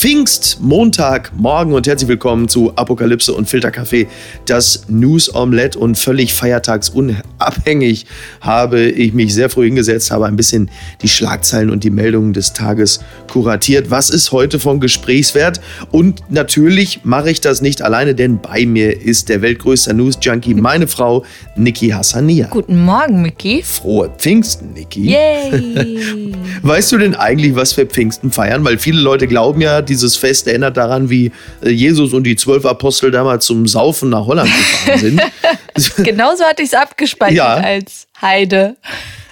Pfingstmontagmorgen und herzlich willkommen zu Apokalypse und Filterkaffee, das News Omelette und völlig feiertagsunabhängig habe ich mich sehr früh hingesetzt, habe ein bisschen die Schlagzeilen und die Meldungen des Tages kuratiert. Was ist heute von Gesprächswert? Und natürlich mache ich das nicht alleine, denn bei mir ist der weltgrößte News Junkie, meine Frau Niki Hassania. Guten Morgen, Micky. Frohe Pfingsten, Niki. Yay! Weißt du denn eigentlich, was wir Pfingsten feiern? Weil viele Leute glauben ja, dieses Fest erinnert daran, wie äh, Jesus und die zwölf Apostel damals zum Saufen nach Holland gefahren sind. Genauso hatte ich es abgespeichert Ja. als Heide.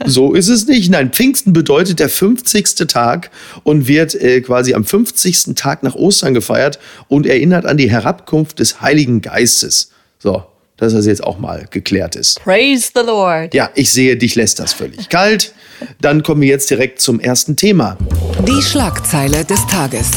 so ist es nicht. Nein, Pfingsten bedeutet der 50. Tag und wird äh, quasi am 50. Tag nach Ostern gefeiert und erinnert an die Herabkunft des Heiligen Geistes. So, dass das jetzt auch mal geklärt ist. Praise the Lord. Ja, ich sehe, dich lässt das völlig kalt. Dann kommen wir jetzt direkt zum ersten Thema. Die Schlagzeile des Tages.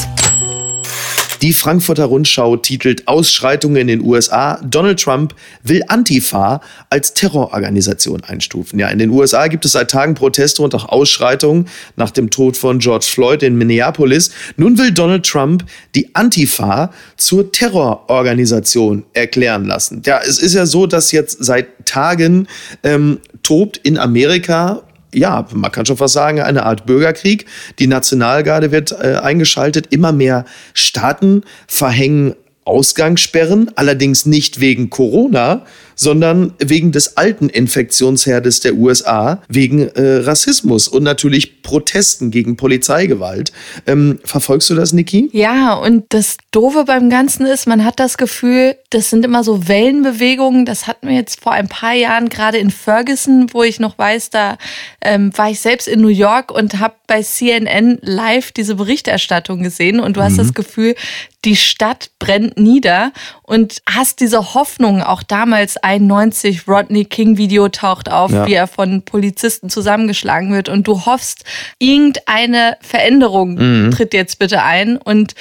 Die Frankfurter Rundschau titelt Ausschreitungen in den USA. Donald Trump will Antifa als Terrororganisation einstufen. Ja, in den USA gibt es seit Tagen Proteste und auch Ausschreitungen nach dem Tod von George Floyd in Minneapolis. Nun will Donald Trump die Antifa zur Terrororganisation erklären lassen. Ja, es ist ja so, dass jetzt seit Tagen ähm, tobt in Amerika ja, man kann schon fast sagen, eine Art Bürgerkrieg. Die Nationalgarde wird äh, eingeschaltet. Immer mehr Staaten verhängen Ausgangssperren, allerdings nicht wegen Corona, sondern wegen des alten Infektionsherdes der USA, wegen äh, Rassismus und natürlich Protesten gegen Polizeigewalt. Ähm, verfolgst du das, Niki? Ja, und das Doofe beim Ganzen ist, man hat das Gefühl, das sind immer so Wellenbewegungen. Das hatten wir jetzt vor ein paar Jahren gerade in Ferguson, wo ich noch weiß, da ähm, war ich selbst in New York und habe bei CNN live diese Berichterstattung gesehen. Und du hast das Gefühl, die Stadt brennt nieder und hast diese Hoffnung, auch damals 91 Rodney King Video taucht auf, Ja. wie er von Polizisten zusammengeschlagen wird und du hoffst, irgendeine Veränderung tritt jetzt bitte ein und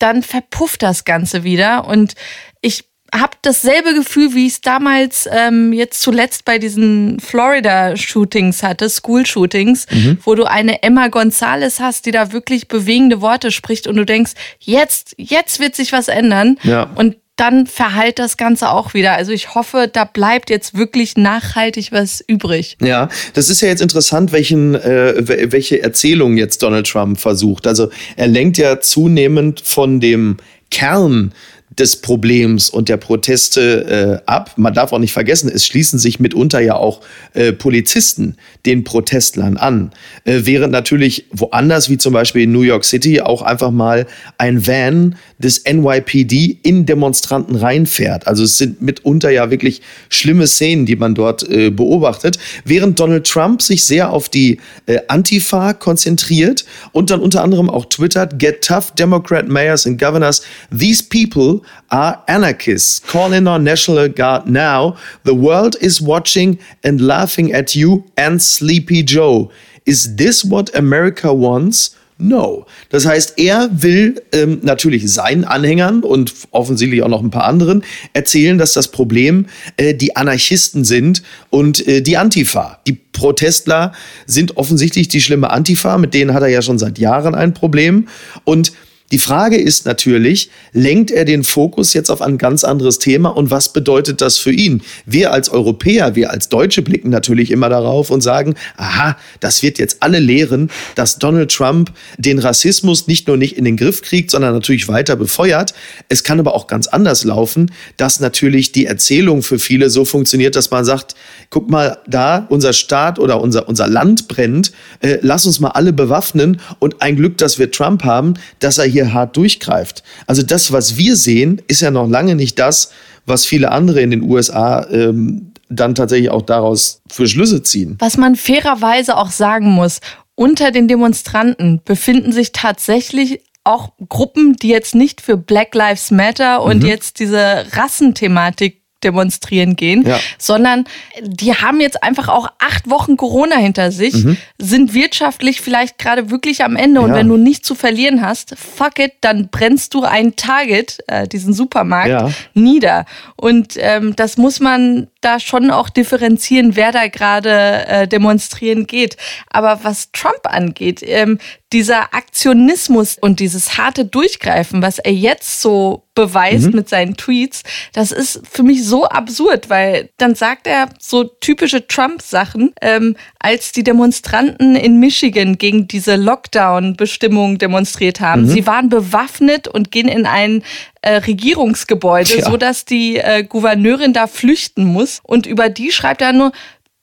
dann verpufft das Ganze wieder und ich habe dasselbe Gefühl, wie ich es damals ähm, jetzt zuletzt bei diesen Florida-Shootings hatte, School-Shootings, wo du eine Emma Gonzalez hast, die da wirklich bewegende Worte spricht und du denkst, jetzt, jetzt wird sich was ändern. Ja. Und dann verhallt das Ganze auch wieder. Also ich hoffe, da bleibt jetzt wirklich nachhaltig was übrig. Ja, das ist ja jetzt interessant, welchen, äh, wel- welche Erzählung jetzt Donald Trump versucht. Also er lenkt ja zunehmend von dem Kern des Problems und der Proteste äh, ab. Man darf auch nicht vergessen, es schließen sich mitunter ja auch äh, Polizisten den Protestlern an. Äh, während natürlich woanders, wie zum Beispiel in New York City, auch einfach mal ein Van des NYPD in Demonstranten reinfährt. Also es sind mitunter ja wirklich schlimme Szenen, die man dort äh, beobachtet. Während Donald Trump sich sehr auf die äh, Antifa konzentriert und dann unter anderem auch twittert, get tough Democrat mayors and governors, these people are anarchists. Call in our National Guard now. The world is watching and laughing at you and Sleepy Joe. Is this what America wants? No. Das heißt, er will ähm, natürlich seinen Anhängern und offensichtlich auch noch ein paar anderen erzählen, dass das Problem äh, die Anarchisten sind und äh, die Antifa. Die Protestler sind offensichtlich die schlimme Antifa, mit denen hat er ja schon seit Jahren ein Problem. Und die Frage ist natürlich, lenkt er den Fokus jetzt auf ein ganz anderes Thema und was bedeutet das für ihn? Wir als Europäer, wir als Deutsche blicken natürlich immer darauf und sagen, aha, das wird jetzt alle lehren, dass Donald Trump den Rassismus nicht nur nicht in den Griff kriegt, sondern natürlich weiter befeuert. Es kann aber auch ganz anders laufen, dass natürlich die Erzählung für viele so funktioniert, dass man sagt, guck mal da, unser Staat oder unser, unser Land brennt, äh, lass uns mal alle bewaffnen und ein Glück, dass wir Trump haben, dass er hier hart durchgreift. Also das, was wir sehen, ist ja noch lange nicht das, was viele andere in den USA ähm, dann tatsächlich auch daraus für Schlüsse ziehen. Was man fairerweise auch sagen muss, unter den Demonstranten befinden sich tatsächlich auch Gruppen, die jetzt nicht für Black Lives Matter und jetzt diese Rassenthematik demonstrieren gehen, ja. sondern die haben jetzt einfach auch acht Wochen Corona hinter sich, mhm. sind wirtschaftlich vielleicht gerade wirklich am Ende. Und ja. wenn du nichts zu verlieren hast, fuck it, dann brennst du ein Target, äh, diesen Supermarkt, ja. nieder. Und ähm, das muss man da schon auch differenzieren, wer da gerade äh, demonstrieren geht. Aber was Trump angeht, ähm, dieser Aktionismus und dieses harte Durchgreifen, was er jetzt so beweist mhm. mit seinen Tweets, das ist für mich so absurd, weil dann sagt er so typische Trump-Sachen, ähm, als die Demonstranten in Michigan gegen diese Lockdown-Bestimmung demonstriert haben. Mhm. Sie waren bewaffnet und gehen in ein äh, Regierungsgebäude, ja. so dass die äh, Gouverneurin da flüchten muss. Und über die schreibt er nur,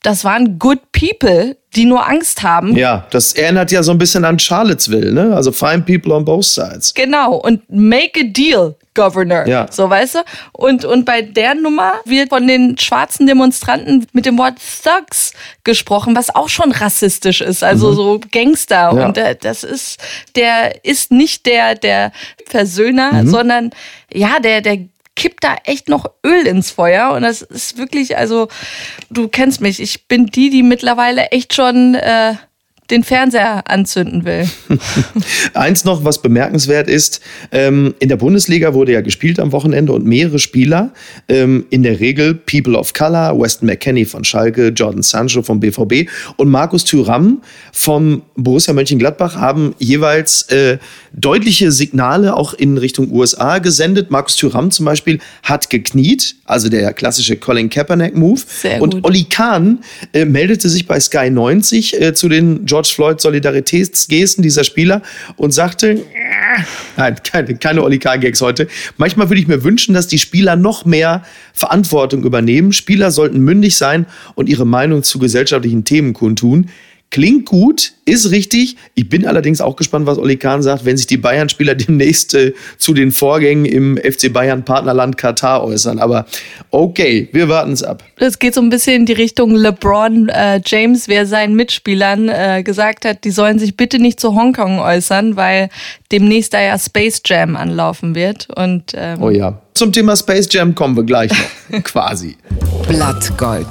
das waren good people, die nur Angst haben. Ja, das erinnert ja so ein bisschen an Charlottesville, ne? Also find people on both sides. Genau, und make a deal, Governor. Ja. So, weißt du? Und, und bei der Nummer wird von den schwarzen Demonstranten mit dem Wort Thugs gesprochen, was auch schon rassistisch ist, also mhm. so Gangster. Ja. Und äh, das ist, der ist nicht der, der Versöhner, mhm. sondern ja, der, der kippt da echt noch Öl ins Feuer. Und das ist wirklich, also, du kennst mich, ich bin die, die mittlerweile echt schon äh, den Fernseher anzünden will. Eins noch, was bemerkenswert ist, ähm, in der Bundesliga wurde ja gespielt am Wochenende und mehrere Spieler, ähm, in der Regel People of Color, Weston McKenney von Schalke, Jordan Sancho vom BVB und Markus Thüram vom Borussia Mönchengladbach haben jeweils äh, deutliche Signale auch in Richtung USA gesendet. Markus Thüram zum Beispiel hat gekniet, also der klassische Colin Kaepernick-Move. Und Olli Kahn äh, meldete sich bei Sky 90 äh, zu den George Floyd Solidaritätsgesten dieser Spieler und sagte, nein, keine, keine Olli Kahn-Gags heute. Manchmal würde ich mir wünschen, dass die Spieler noch mehr Verantwortung übernehmen. Spieler sollten mündig sein und ihre Meinung zu gesellschaftlichen Themen kundtun. Klingt gut, ist richtig. Ich bin allerdings auch gespannt, was Oli Kahn sagt, wenn sich die Bayern-Spieler demnächst äh, zu den Vorgängen im FC Bayern-Partnerland Katar äußern. Aber okay, wir warten es ab. Es geht so ein bisschen in die Richtung LeBron äh, James, wer seinen Mitspielern äh, gesagt hat, die sollen sich bitte nicht zu Hongkong äußern, weil demnächst da ja Space Jam anlaufen wird. Und, ähm oh ja. Zum Thema Space Jam kommen wir gleich noch. Quasi. Blattgold.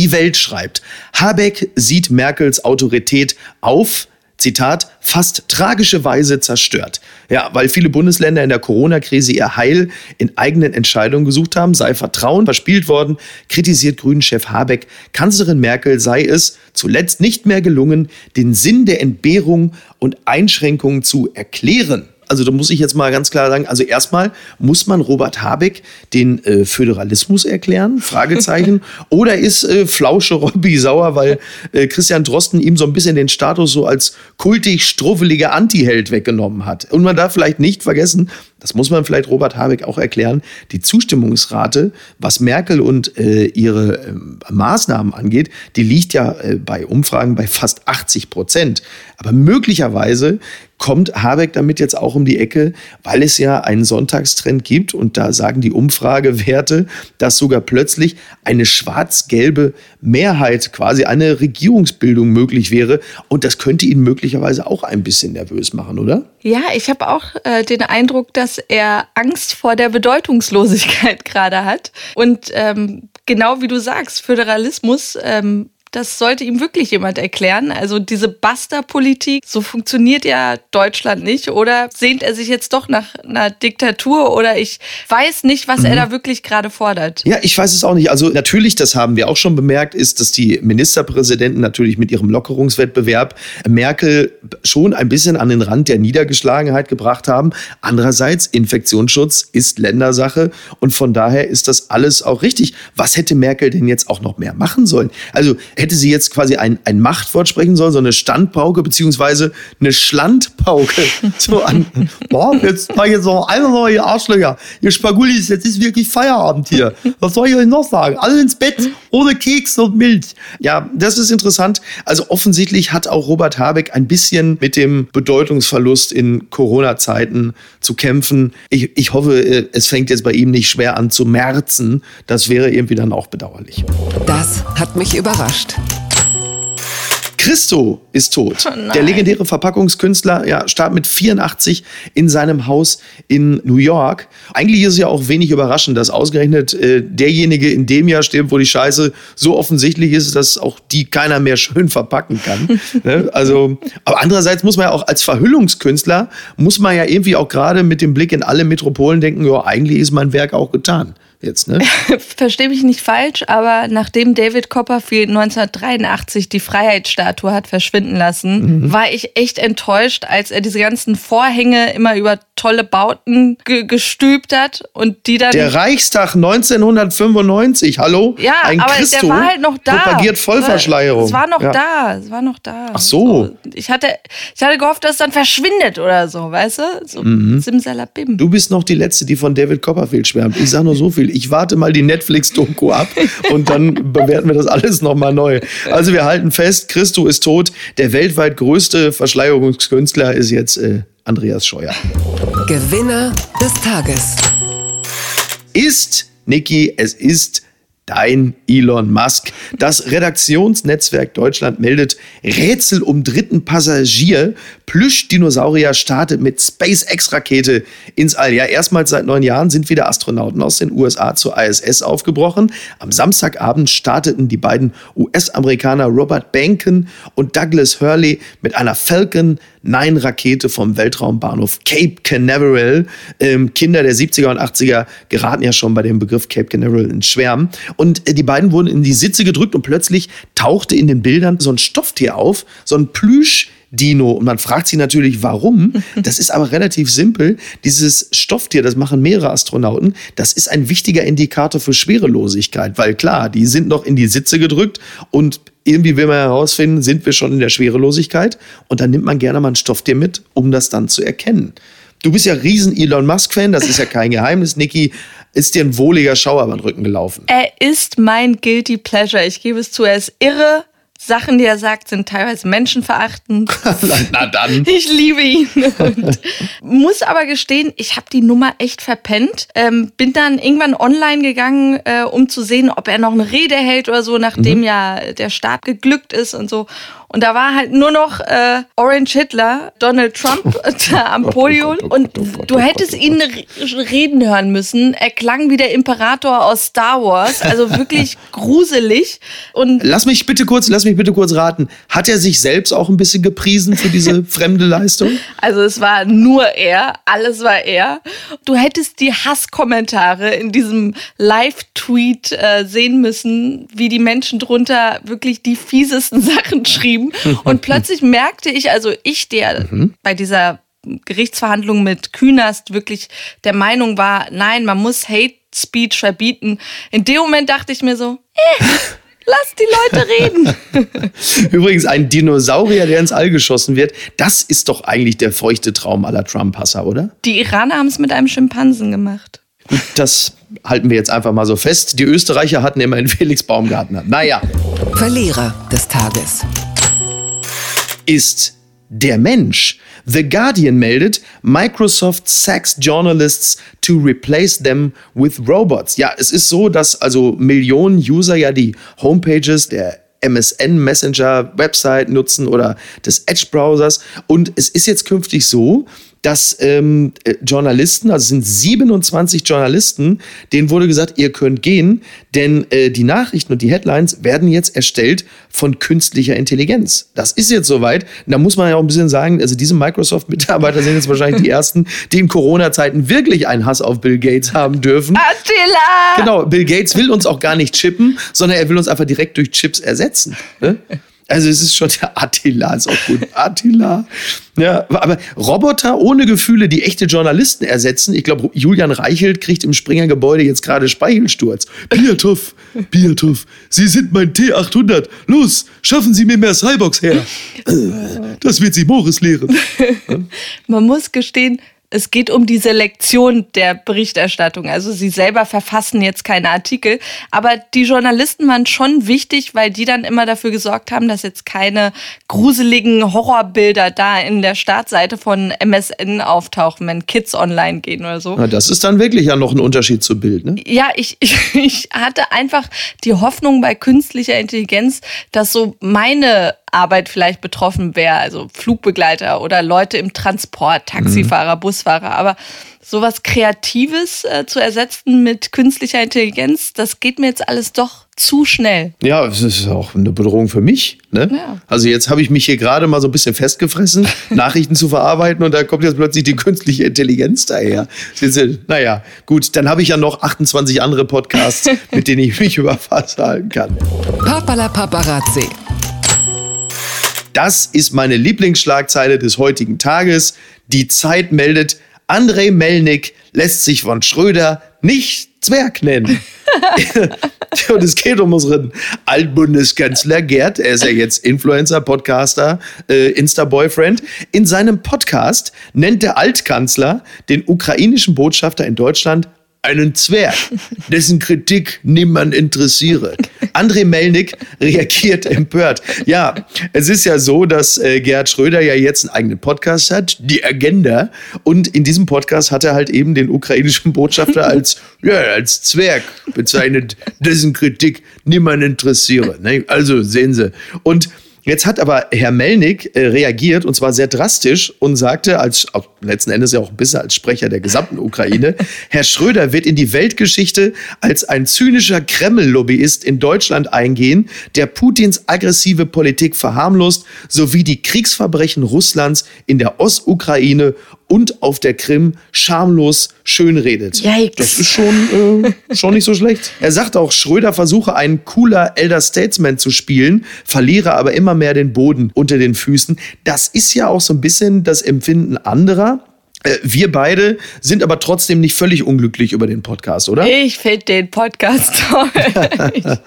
Die Welt schreibt, Habeck sieht Merkels Autorität auf, Zitat, fast tragische Weise zerstört. Ja, weil viele Bundesländer in der Corona-Krise ihr Heil in eigenen Entscheidungen gesucht haben, sei Vertrauen verspielt worden, kritisiert Grünen-Chef Habeck. Kanzlerin Merkel sei es zuletzt nicht mehr gelungen, den Sinn der Entbehrung und Einschränkungen zu erklären also da muss ich jetzt mal ganz klar sagen, also erstmal muss man Robert Habeck den äh, Föderalismus erklären? Fragezeichen. Oder ist äh, Flausche Robby sauer, weil äh, Christian Drosten ihm so ein bisschen den Status so als kultig struffeliger Antiheld weggenommen hat? Und man darf vielleicht nicht vergessen, das muss man vielleicht Robert Habeck auch erklären, die Zustimmungsrate, was Merkel und äh, ihre äh, Maßnahmen angeht, die liegt ja äh, bei Umfragen bei fast 80 Prozent. Aber möglicherweise kommt Habeck damit jetzt auch um die Ecke, weil es ja einen Sonntagstrend gibt und da sagen die Umfragewerte, dass sogar plötzlich eine schwarz-gelbe Mehrheit, quasi eine Regierungsbildung möglich wäre und das könnte ihn möglicherweise auch ein bisschen nervös machen, oder? Ja, ich habe auch äh, den Eindruck, dass er Angst vor der Bedeutungslosigkeit gerade hat. Und ähm, genau wie du sagst, Föderalismus ähm, das sollte ihm wirklich jemand erklären. Also diese Buster-Politik, so funktioniert ja Deutschland nicht. Oder sehnt er sich jetzt doch nach einer Diktatur? Oder ich weiß nicht, was mhm. er da wirklich gerade fordert. Ja, ich weiß es auch nicht. Also natürlich, das haben wir auch schon bemerkt, ist, dass die Ministerpräsidenten natürlich mit ihrem Lockerungswettbewerb Merkel schon ein bisschen an den Rand der Niedergeschlagenheit gebracht haben. Andererseits, Infektionsschutz ist Ländersache und von daher ist das alles auch richtig. Was hätte Merkel denn jetzt auch noch mehr machen sollen? Also hätte sie jetzt quasi ein, ein Machtwort sprechen sollen, so eine Standpauke beziehungsweise eine Schlandpauke. So an, boah, jetzt war jetzt noch einer neue Arschlöcher. Ihr Spagulis, jetzt ist wirklich Feierabend hier. Was soll ich euch noch sagen? Alle ins Bett, ohne Keks und Milch. Ja, das ist interessant. Also offensichtlich hat auch Robert Habeck ein bisschen mit dem Bedeutungsverlust in Corona-Zeiten zu kämpfen. Ich, ich hoffe, äh, es fängt jetzt bei ihm nicht schwer an zu merzen. Das wäre irgendwie dann auch bedauerlich. Das hat mich überrascht. Christo ist tot. Oh der legendäre Verpackungskünstler ja, starb mit 84 in seinem Haus in New York. Eigentlich ist es ja auch wenig überraschend, dass ausgerechnet äh, derjenige in dem Jahr stirbt, wo die Scheiße so offensichtlich ist, dass auch die keiner mehr schön verpacken kann. ne? Also, aber andererseits muss man ja auch als Verhüllungskünstler, muss man ja irgendwie auch gerade mit dem Blick in alle Metropolen denken, ja, eigentlich ist mein Werk auch getan jetzt, ne? Verstehe mich nicht falsch, aber nachdem David Copperfield 1983 die Freiheitsstatue hat verschwinden lassen, mhm. war ich echt enttäuscht, als er diese ganzen Vorhänge immer über tolle Bauten ge gestülpt hat und die dann. Der Reichstag 1995, hallo? Ja, Ein aber Christo der war halt noch da. Propagiert Vollverschleierung. Es war noch ja. da, es war noch da. Ach so. so. Ich, hatte, ich hatte gehofft, dass es dann verschwindet oder so, weißt du? So mhm. Simsalabim. Du bist noch die Letzte, die von David Copperfield schwärmt. Ich sage nur so viel. Ich warte mal die Netflix-Doku ab und dann bewerten wir das alles nochmal neu. Also wir halten fest, Christo ist tot. Der weltweit größte Verschleierungskünstler ist jetzt äh, Andreas Scheuer. Gewinner des Tages. Ist, Niki, es ist dein Elon Musk. Das Redaktionsnetzwerk Deutschland meldet Rätsel um dritten Passagier. Plüsch-Dinosaurier startet mit SpaceX-Rakete ins All. Ja, erstmals seit neun Jahren sind wieder Astronauten aus den USA zur ISS aufgebrochen. Am Samstagabend starteten die beiden US-Amerikaner Robert Banken und Douglas Hurley mit einer Falcon 9 Rakete vom Weltraumbahnhof Cape Canaveral. Ähm, Kinder der 70er und 80er geraten ja schon bei dem Begriff Cape Canaveral in Schwärmen. Und äh, die beiden wurden in die Sitze gedrückt und plötzlich tauchte in den Bildern so ein Stofftier auf, so ein Plüsch. Dino. Und man fragt sich natürlich, warum. Das ist aber relativ simpel. Dieses Stofftier, das machen mehrere Astronauten, das ist ein wichtiger Indikator für Schwerelosigkeit, weil klar, die sind noch in die Sitze gedrückt und irgendwie will man herausfinden, sind wir schon in der Schwerelosigkeit. Und dann nimmt man gerne mal ein Stofftier mit, um das dann zu erkennen. Du bist ja riesen Elon Musk-Fan, das ist ja kein Geheimnis, Niki. Ist dir ein wohliger Schauer beim Rücken gelaufen? Er ist mein Guilty Pleasure. Ich gebe es zu, er ist irre. Sachen, die er sagt, sind teilweise menschenverachtend. Na dann. Ich liebe ihn. Und muss aber gestehen, ich habe die Nummer echt verpennt. Ähm, bin dann irgendwann online gegangen, äh, um zu sehen, ob er noch eine Rede hält oder so, nachdem mhm. ja der Start geglückt ist und so. Und da war halt nur noch äh, Orange Hitler, Donald Trump da am Podium. Und du hättest ihn reden hören müssen. Er klang wie der Imperator aus Star Wars. Also wirklich gruselig. Und lass mich bitte kurz, lass mich bitte kurz raten. Hat er sich selbst auch ein bisschen gepriesen für diese fremde Leistung? Also es war nur er. Alles war er. Du hättest die Hasskommentare in diesem Live-Tweet äh, sehen müssen, wie die Menschen drunter wirklich die fiesesten Sachen schrieben geschrieben. Und plötzlich merkte ich, also ich, der mhm. bei dieser Gerichtsverhandlung mit Künast wirklich der Meinung war, nein, man muss Hate Speech verbieten. In dem Moment dachte ich mir so, eh, lass die Leute reden. Übrigens, ein Dinosaurier, der ins All geschossen wird, das ist doch eigentlich der feuchte Traum aller Trump-Hasser, oder? Die Iraner haben es mit einem Schimpansen gemacht. Gut, das halten wir jetzt einfach mal so fest. Die Österreicher hatten immerhin Felix Baumgartner. Naja. Verlierer des Tages ist der Mensch. The Guardian meldet, Microsoft sacks journalists to replace them with robots. Ja, es ist so, dass also Millionen User ja die Homepages der MSN Messenger Website nutzen oder des Edge Browsers und es ist jetzt künftig so, dass ähm, äh, Journalisten, also es sind 27 Journalisten, denen wurde gesagt, ihr könnt gehen, denn äh, die Nachrichten und die Headlines werden jetzt erstellt von künstlicher Intelligenz. Das ist jetzt soweit. Da muss man ja auch ein bisschen sagen, also diese Microsoft-Mitarbeiter sind jetzt wahrscheinlich die ersten, die in Corona-Zeiten wirklich einen Hass auf Bill Gates haben dürfen. Attila! Genau, Bill Gates will uns auch gar nicht chippen, sondern er will uns einfach direkt durch Chips ersetzen. Ne? Also es ist schon der Attila, ist auch gut. Attila. Ja, aber Roboter ohne Gefühle, die echte Journalisten ersetzen. Ich glaube, Julian Reichelt kriegt im Springer-Gebäude jetzt gerade Speichelsturz. Biatow, Biatow, Sie sind mein T800. Los, schaffen Sie mir mehr Cyborgs her. Das wird Sie Morris lehren. Man muss gestehen, es geht um die Selektion der Berichterstattung. Also sie selber verfassen jetzt keine Artikel, aber die Journalisten waren schon wichtig, weil die dann immer dafür gesorgt haben, dass jetzt keine gruseligen Horrorbilder da in der Startseite von MSN auftauchen, wenn Kids online gehen oder so. Na, das ist dann wirklich ja noch ein Unterschied zu Bild, ne? Ja, ich, ich, ich hatte einfach die Hoffnung bei künstlicher Intelligenz, dass so meine Arbeit vielleicht betroffen wäre, also Flugbegleiter oder Leute im Transport, Taxifahrer, mhm. Busfahrer. Aber sowas Kreatives äh, zu ersetzen mit künstlicher Intelligenz, das geht mir jetzt alles doch zu schnell. Ja, es ist auch eine Bedrohung für mich. Ne? Ja. Also jetzt habe ich mich hier gerade mal so ein bisschen festgefressen, Nachrichten zu verarbeiten und da kommt jetzt plötzlich die künstliche Intelligenz daher. Naja, gut, dann habe ich ja noch 28 andere Podcasts, mit denen ich mich über Wasser halten kann. Papala Paparazzi. Das ist meine Lieblingsschlagzeile des heutigen Tages. Die Zeit meldet, Andrei Melnik lässt sich von Schröder nicht Zwerg nennen. und es geht um unseren Altbundeskanzler Gerd. Er ist ja jetzt Influencer, Podcaster, äh, Insta-Boyfriend. In seinem Podcast nennt der Altkanzler den ukrainischen Botschafter in Deutschland einen Zwerg, dessen Kritik niemand interessiere. André Melnik reagiert empört. Ja, es ist ja so, dass äh, Gerhard Schröder ja jetzt einen eigenen Podcast hat, die Agenda. Und in diesem Podcast hat er halt eben den ukrainischen Botschafter als, ja, als Zwerg bezeichnet, dessen Kritik niemand interessiere. Ne? Also sehen Sie. Und Jetzt hat aber Herr Melnik äh, reagiert und zwar sehr drastisch und sagte, als letzten Endes ja auch ein bisschen als Sprecher der gesamten Ukraine, Herr Schröder wird in die Weltgeschichte als ein zynischer Kreml-Lobbyist in Deutschland eingehen, der Putins aggressive Politik verharmlost sowie die Kriegsverbrechen Russlands in der Ostukraine und auf der Krim schamlos schönredet. Yikes. Das ist schon, äh, schon nicht so schlecht. Er sagt auch, Schröder versuche ein cooler Elder Statesman zu spielen, verliere aber immer mehr den Boden unter den Füßen. Das ist ja auch so ein bisschen das Empfinden anderer. Äh, wir beide sind aber trotzdem nicht völlig unglücklich über den Podcast, oder? Ich finde den Podcast toll.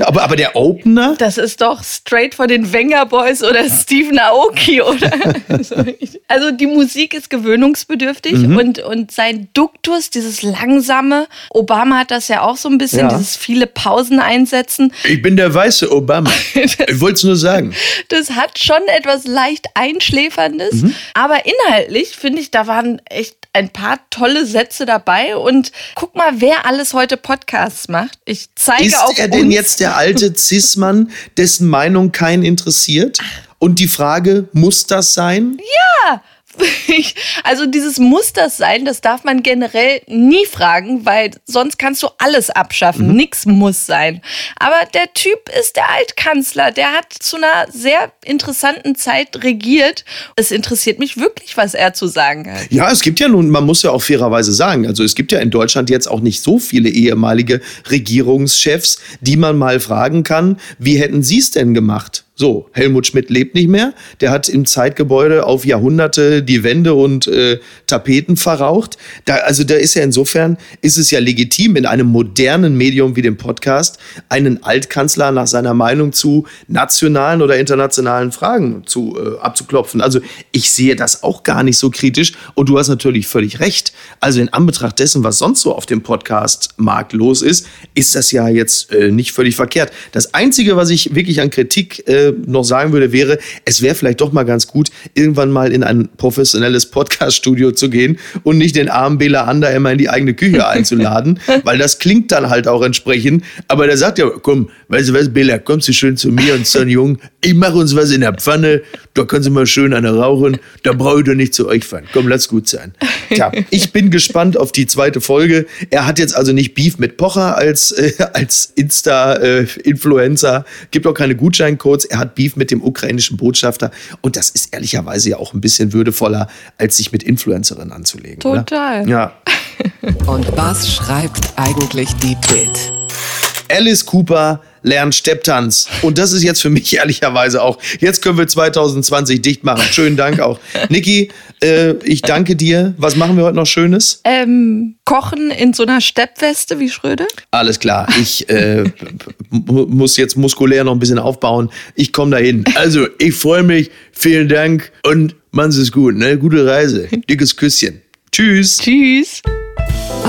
aber, aber der Opener? Das ist doch straight von den Wenger Boys oder Stephen Aoki, oder? also die Musik ist gewöhnungsbedürftig mhm. und, und sein Duktus, dieses langsame, Obama hat das ja auch so ein bisschen, ja. dieses viele Pausen einsetzen. Ich bin der weiße Obama. ich wollte es nur sagen. Das hat schon etwas leicht Einschläferndes, mhm. aber inhaltlich finde ich da waren echt ein paar tolle Sätze dabei und guck mal, wer alles heute Podcasts macht. Ich zeige Ist auch. Ist er denn jetzt der alte Cis-Mann, dessen Meinung keinen interessiert? Und die Frage, muss das sein? Ja! also dieses muss das sein, das darf man generell nie fragen, weil sonst kannst du alles abschaffen. Mhm. Nix muss sein. Aber der Typ ist der Altkanzler. Der hat zu einer sehr interessanten Zeit regiert. Es interessiert mich wirklich, was er zu sagen hat. Ja, es gibt ja nun, man muss ja auch fairerweise sagen, also es gibt ja in Deutschland jetzt auch nicht so viele ehemalige Regierungschefs, die man mal fragen kann, wie hätten sie es denn gemacht? So, Helmut Schmidt lebt nicht mehr. Der hat im Zeitgebäude auf Jahrhunderte die Wände und äh, Tapeten verraucht. Da, also da ist ja insofern, ist es ja legitim, in einem modernen Medium wie dem Podcast einen Altkanzler nach seiner Meinung zu nationalen oder internationalen Fragen zu, äh, abzuklopfen. Also ich sehe das auch gar nicht so kritisch. Und du hast natürlich völlig recht. Also in Anbetracht dessen, was sonst so auf dem Podcast-Markt los ist, ist das ja jetzt äh, nicht völlig verkehrt. Das Einzige, was ich wirklich an Kritik äh, noch sagen würde, wäre, es wäre vielleicht doch mal ganz gut, irgendwann mal in ein professionelles Podcast-Studio zu gehen und nicht den armen Bela Ander immer in die eigene Küche einzuladen, weil das klingt dann halt auch entsprechend. Aber der sagt ja, komm, weißt du was, Bela, kommst du schön zu mir und so ein Jung, ich mache uns was in der Pfanne, da können Sie mal schön eine rauchen, da brauche ich doch nicht zu euch fahren. Komm, lass gut sein. Tja, ich bin gespannt auf die zweite Folge. Er hat jetzt also nicht Beef mit Pocher als, äh, als Insta-Influencer, äh, gibt auch keine Gutscheincodes. Er hat Beef mit dem ukrainischen Botschafter. Und das ist ehrlicherweise ja auch ein bisschen würdevoller, als sich mit Influencerinnen anzulegen. Total. Oder? Ja. Und was schreibt eigentlich die Bild? Alice Cooper lernt Stepptanz. Und das ist jetzt für mich ehrlicherweise auch. Jetzt können wir 2020 dicht machen. Schönen Dank auch. Niki, äh, ich danke dir. Was machen wir heute noch Schönes? Ähm, kochen in so einer Steppweste wie Schröder? Alles klar. Ich äh, muss jetzt muskulär noch ein bisschen aufbauen. Ich komme dahin. Also, ich freue mich. Vielen Dank und machen Sie es gut. Ne? Gute Reise. Dickes Küsschen. Tschüss. Tschüss.